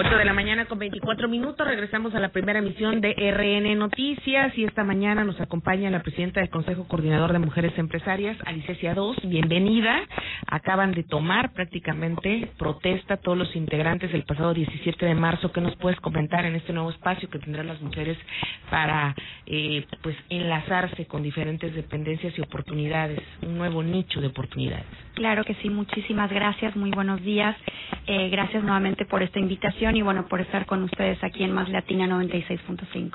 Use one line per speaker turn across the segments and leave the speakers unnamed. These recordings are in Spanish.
8 de la mañana con 24 minutos. Regresamos a la primera emisión de RN Noticias y esta mañana nos acompaña la presidenta del Consejo Coordinador de Mujeres Empresarias, Alicesia Dos. Bienvenida. Acaban de tomar prácticamente protesta todos los integrantes el pasado 17 de marzo. ¿Qué nos puedes comentar en este nuevo espacio que tendrán las mujeres para eh, pues enlazarse con diferentes dependencias y oportunidades? Un nuevo nicho de oportunidades.
Claro que sí. Muchísimas gracias. Muy buenos días. Eh, gracias nuevamente por esta invitación y bueno, por estar con ustedes aquí en Más Latina 96.5.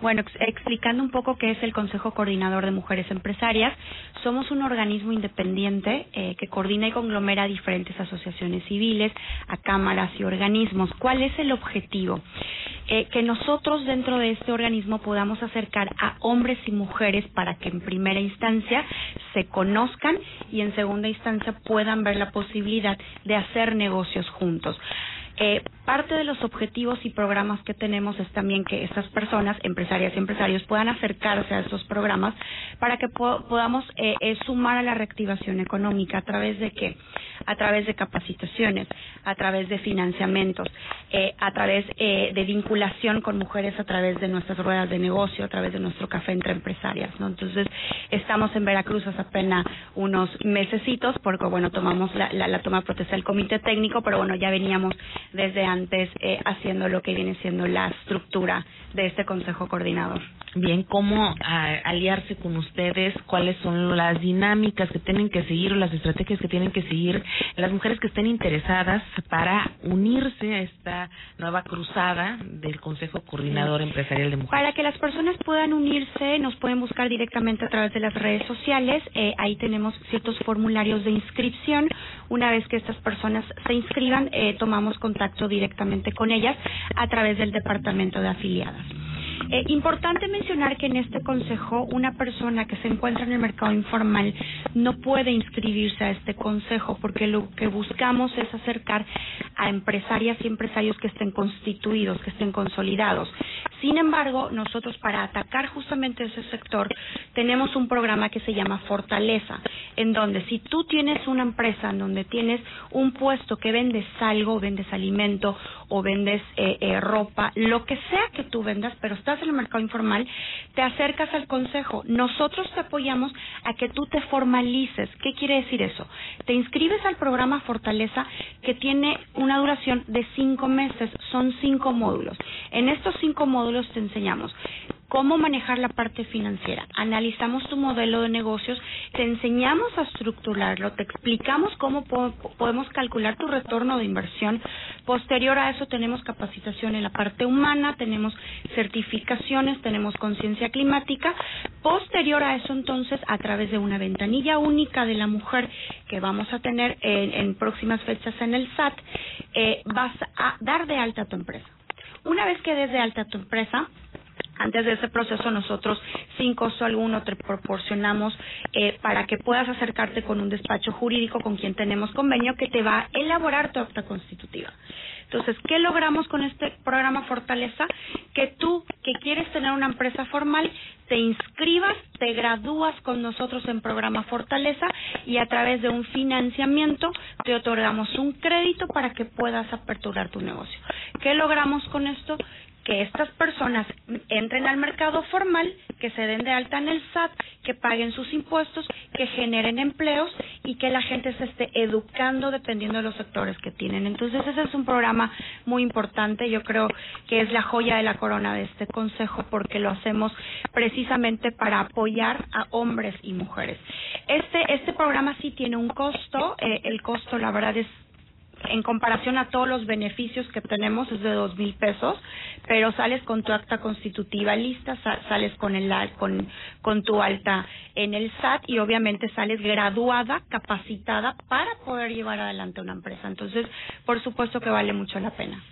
Bueno, explicando un poco qué es el Consejo Coordinador de Mujeres Empresarias, somos un organismo independiente eh, que coordina y conglomera diferentes asociaciones civiles, a cámaras y organismos. ¿Cuál es el objetivo? Eh, que nosotros dentro de este organismo podamos acercar a hombres y mujeres para que en primera instancia se conozcan y en segunda instancia puedan ver la posibilidad de hacer negocios juntos. Eh, parte de los objetivos y programas que tenemos es también que estas personas, empresarias y empresarios, puedan acercarse a estos programas para que podamos eh, eh, sumar a la reactivación económica a través de qué? A través de capacitaciones, a través de financiamientos, eh, a través eh, de vinculación con mujeres a través de nuestras ruedas de negocio, a través de nuestro café entre empresarias, ¿no? Entonces, estamos en Veracruz hace apenas unos mesecitos porque, bueno, tomamos la, la, la toma de protesta del comité técnico, pero bueno, ya veníamos desde antes eh, haciendo lo que viene siendo la estructura de este consejo coordinador.
Bien, ¿cómo aliarse con ustedes? ¿Cuáles son las dinámicas que tienen que seguir o las estrategias que tienen que seguir las mujeres que estén interesadas para unirse a esta nueva cruzada del Consejo Coordinador Empresarial de Mujeres?
Para que las personas puedan unirse, nos pueden buscar directamente a través de las redes sociales. Eh, ahí tenemos ciertos formularios de inscripción. Una vez que estas personas se inscriban, eh, tomamos contacto directamente con ellas a través del Departamento de Afiliadas. Eh, importante mencionar que en este consejo una persona que se encuentra en el mercado informal no puede inscribirse a este consejo porque lo que buscamos es acercar a empresarias y empresarios que estén constituidos, que estén consolidados. Sin embargo, nosotros para atacar justamente ese sector tenemos un programa que se llama Fortaleza, en donde si tú tienes una empresa en donde tienes un puesto que vendes algo, vendes alimento o vendes eh, eh, ropa, lo que sea que tú vendas, pero estás en el mercado informal, te acercas al consejo. Nosotros te apoyamos a que tú te formalices. ¿Qué quiere decir eso? Te inscribes al programa Fortaleza que tiene una duración de cinco meses, son cinco módulos. En estos cinco módulos te enseñamos cómo manejar la parte financiera. Analizamos tu modelo de negocios, te enseñamos a estructurarlo, te explicamos cómo podemos calcular tu retorno de inversión. Posterior a eso tenemos capacitación en la parte humana, tenemos certificaciones, tenemos conciencia climática. Posterior a eso entonces, a través de una ventanilla única de la mujer que vamos a tener en, próximas fechas en el SAT, eh, vas a dar de alta tu empresa. Una vez que des de alta tu empresa, antes de ese proceso nosotros sin costo alguno te proporcionamos eh, para que puedas acercarte con un despacho jurídico con quien tenemos convenio que te va a elaborar tu acta constitutiva. Entonces, ¿qué logramos con este programa Fortaleza? Que tú, que quieres tener una empresa formal, te inscribas, te gradúas con nosotros en programa Fortaleza y a través de un financiamiento te otorgamos un crédito para que puedas aperturar tu negocio. ¿Qué logramos con esto? Que estas personas entren al mercado formal, que se den de alta en el SAT, que paguen sus impuestos, que generen empleos y que la gente se esté educando dependiendo de los sectores que tienen. Entonces ese es un programa muy importante, yo creo que es la joya de la corona de este consejo porque lo hacemos precisamente para apoyar a hombres y mujeres. Este, este programa sí tiene un costo, eh, el costo la verdad es en comparación a todos los beneficios que tenemos es de dos mil pesos, pero sales con tu acta constitutiva lista, sales con el con con tu alta en el SAT y obviamente sales graduada, capacitada para poder llevar adelante una empresa. Entonces, por supuesto que vale mucho la pena.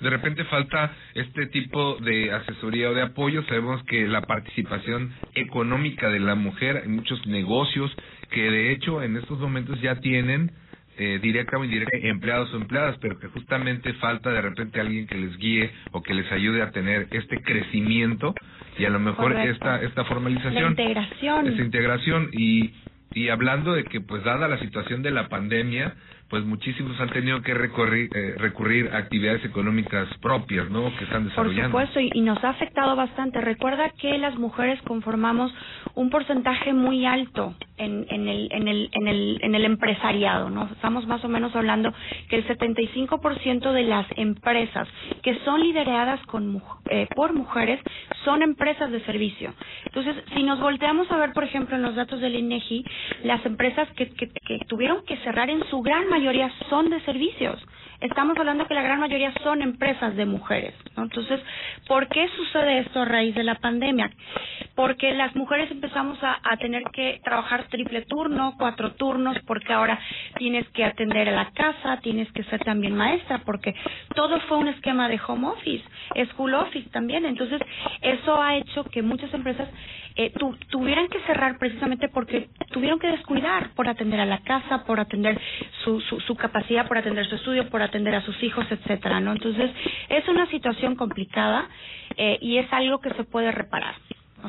De repente falta este tipo de asesoría o de apoyo. Sabemos que la participación económica de la mujer en muchos negocios que de hecho en estos momentos ya tienen eh, directa o indirecta, empleados o empleadas, pero que justamente falta de repente alguien que les guíe o que les ayude a tener este crecimiento y a lo mejor esta esta formalización,
la integración,
esta integración y y hablando de que pues dada la situación de la pandemia, pues muchísimos han tenido que recurrir, eh, recurrir a actividades económicas propias, ¿no? Que están desarrollando.
Por supuesto, y, nos ha afectado bastante. Recuerda que las mujeres conformamos un porcentaje muy alto en, en, el, en, el, en, el, en el empresariado, ¿no? Estamos más o menos hablando que el 75% de las empresas que son lideradas con, eh, por mujeres son empresas de servicio. Entonces, si nos volteamos a ver, por ejemplo, en los datos del INEGI, las empresas que, que, que tuvieron que cerrar en su gran mayoría son de servicios estamos hablando que la gran mayoría son empresas de mujeres. ¿no? Entonces, ¿por qué sucede esto a raíz de la pandemia? Porque las mujeres empezamos a, a tener que trabajar triple turno, cuatro turnos, porque ahora tienes que atender a la casa, tienes que ser también maestra, porque todo fue un esquema de home office, school office también. Entonces, eso ha hecho que muchas empresas eh, tu, tuvieran que cerrar precisamente porque tuvieron que descuidar por atender a la casa, por atender su, su, su capacidad, por atender su estudio, por atender a sus hijos, etcétera, ¿no? Entonces, es una situación complicada eh, y es algo que se puede reparar.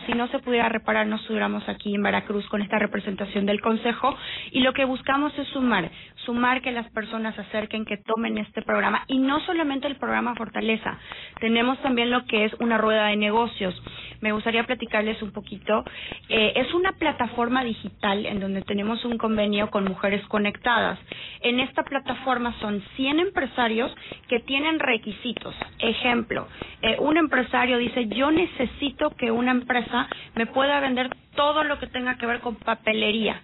Si no se pudiera reparar, no estuviéramos aquí en Veracruz con esta representación del Consejo y lo que buscamos es sumar, sumar que las personas acerquen, que tomen este programa y no solamente el programa Fortaleza, tenemos también lo que es una rueda de negocios. Me gustaría platicarles un poquito. Eh, es una plataforma digital en donde tenemos un convenio con Mujeres Conectadas. En esta plataforma son 100 empresarios que tienen requisitos. Ejemplo, eh, un empresario dice, yo necesito que una empresa me pueda vender todo lo que tenga que ver con papelería.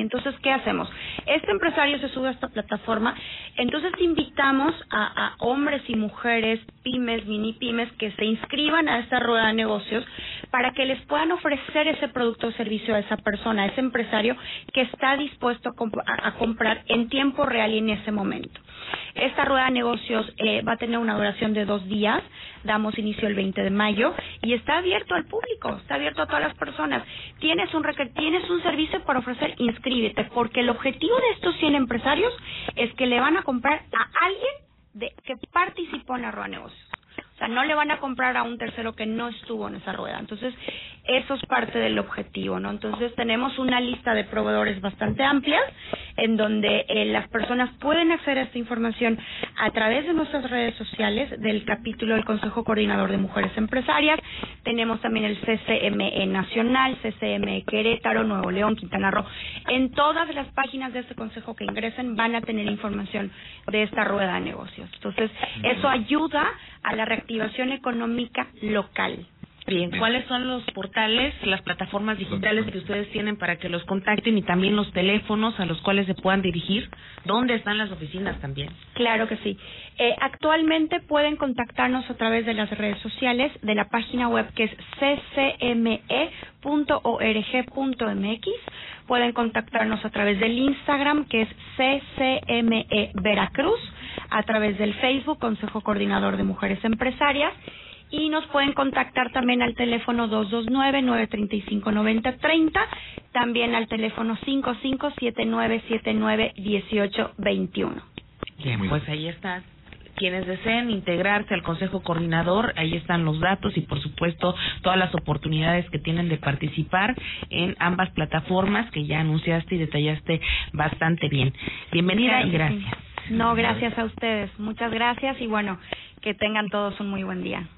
Entonces, ¿qué hacemos? Este empresario se sube a esta plataforma, entonces invitamos a, hombres y mujeres, pymes, mini pymes, que se inscriban a esta rueda de negocios para que les puedan ofrecer ese producto o servicio a esa persona, a ese empresario que está dispuesto a, comprar en tiempo real y en ese momento. Esta rueda de negocios eh, va a tener una duración de dos días, damos inicio el 20 de mayo y está abierto al público, está abierto a todas las personas. Tienes un, tienes un servicio para ofrecer, porque el objetivo de estos 100 empresarios es que le van a comprar a alguien de, que participó en la rueda de negocios. O sea, no le van a comprar a un tercero que no estuvo en esa rueda. Entonces, eso es parte del objetivo, ¿no? Entonces, tenemos una lista de proveedores bastante amplia en donde eh, las personas pueden acceder a esta información a través de nuestras redes sociales del capítulo del Consejo Coordinador de Mujeres Empresarias. Tenemos también el CCME Nacional, CCME Querétaro, Nuevo León, Quintana Roo. En todas las páginas de este consejo que ingresen van a tener información de esta rueda de negocios. Entonces, eso ayuda a la reactivación económica local.
Bien, ¿cuáles son los portales, las plataformas digitales que ustedes tienen para que los contacten y también los teléfonos a los cuales se puedan dirigir? ¿Dónde están las oficinas también?
Claro que sí. Eh, actualmente pueden contactarnos a través de las redes sociales, de la página web que es ccme.org.mx. Pueden contactarnos a través del Instagram que es ccme Veracruz, a través del Facebook Consejo Coordinador de Mujeres Empresarias y nos pueden contactar también al teléfono 229-935-9030, también al teléfono 5579791821.
Bien, pues ahí está. Quienes deseen integrarse al Consejo Coordinador, ahí están los datos y por supuesto todas las oportunidades que tienen de participar en ambas plataformas que ya anunciaste y detallaste bastante bien. Bienvenida y gracias.
No, gracias a ustedes. Muchas gracias y bueno, que tengan todos un muy buen día.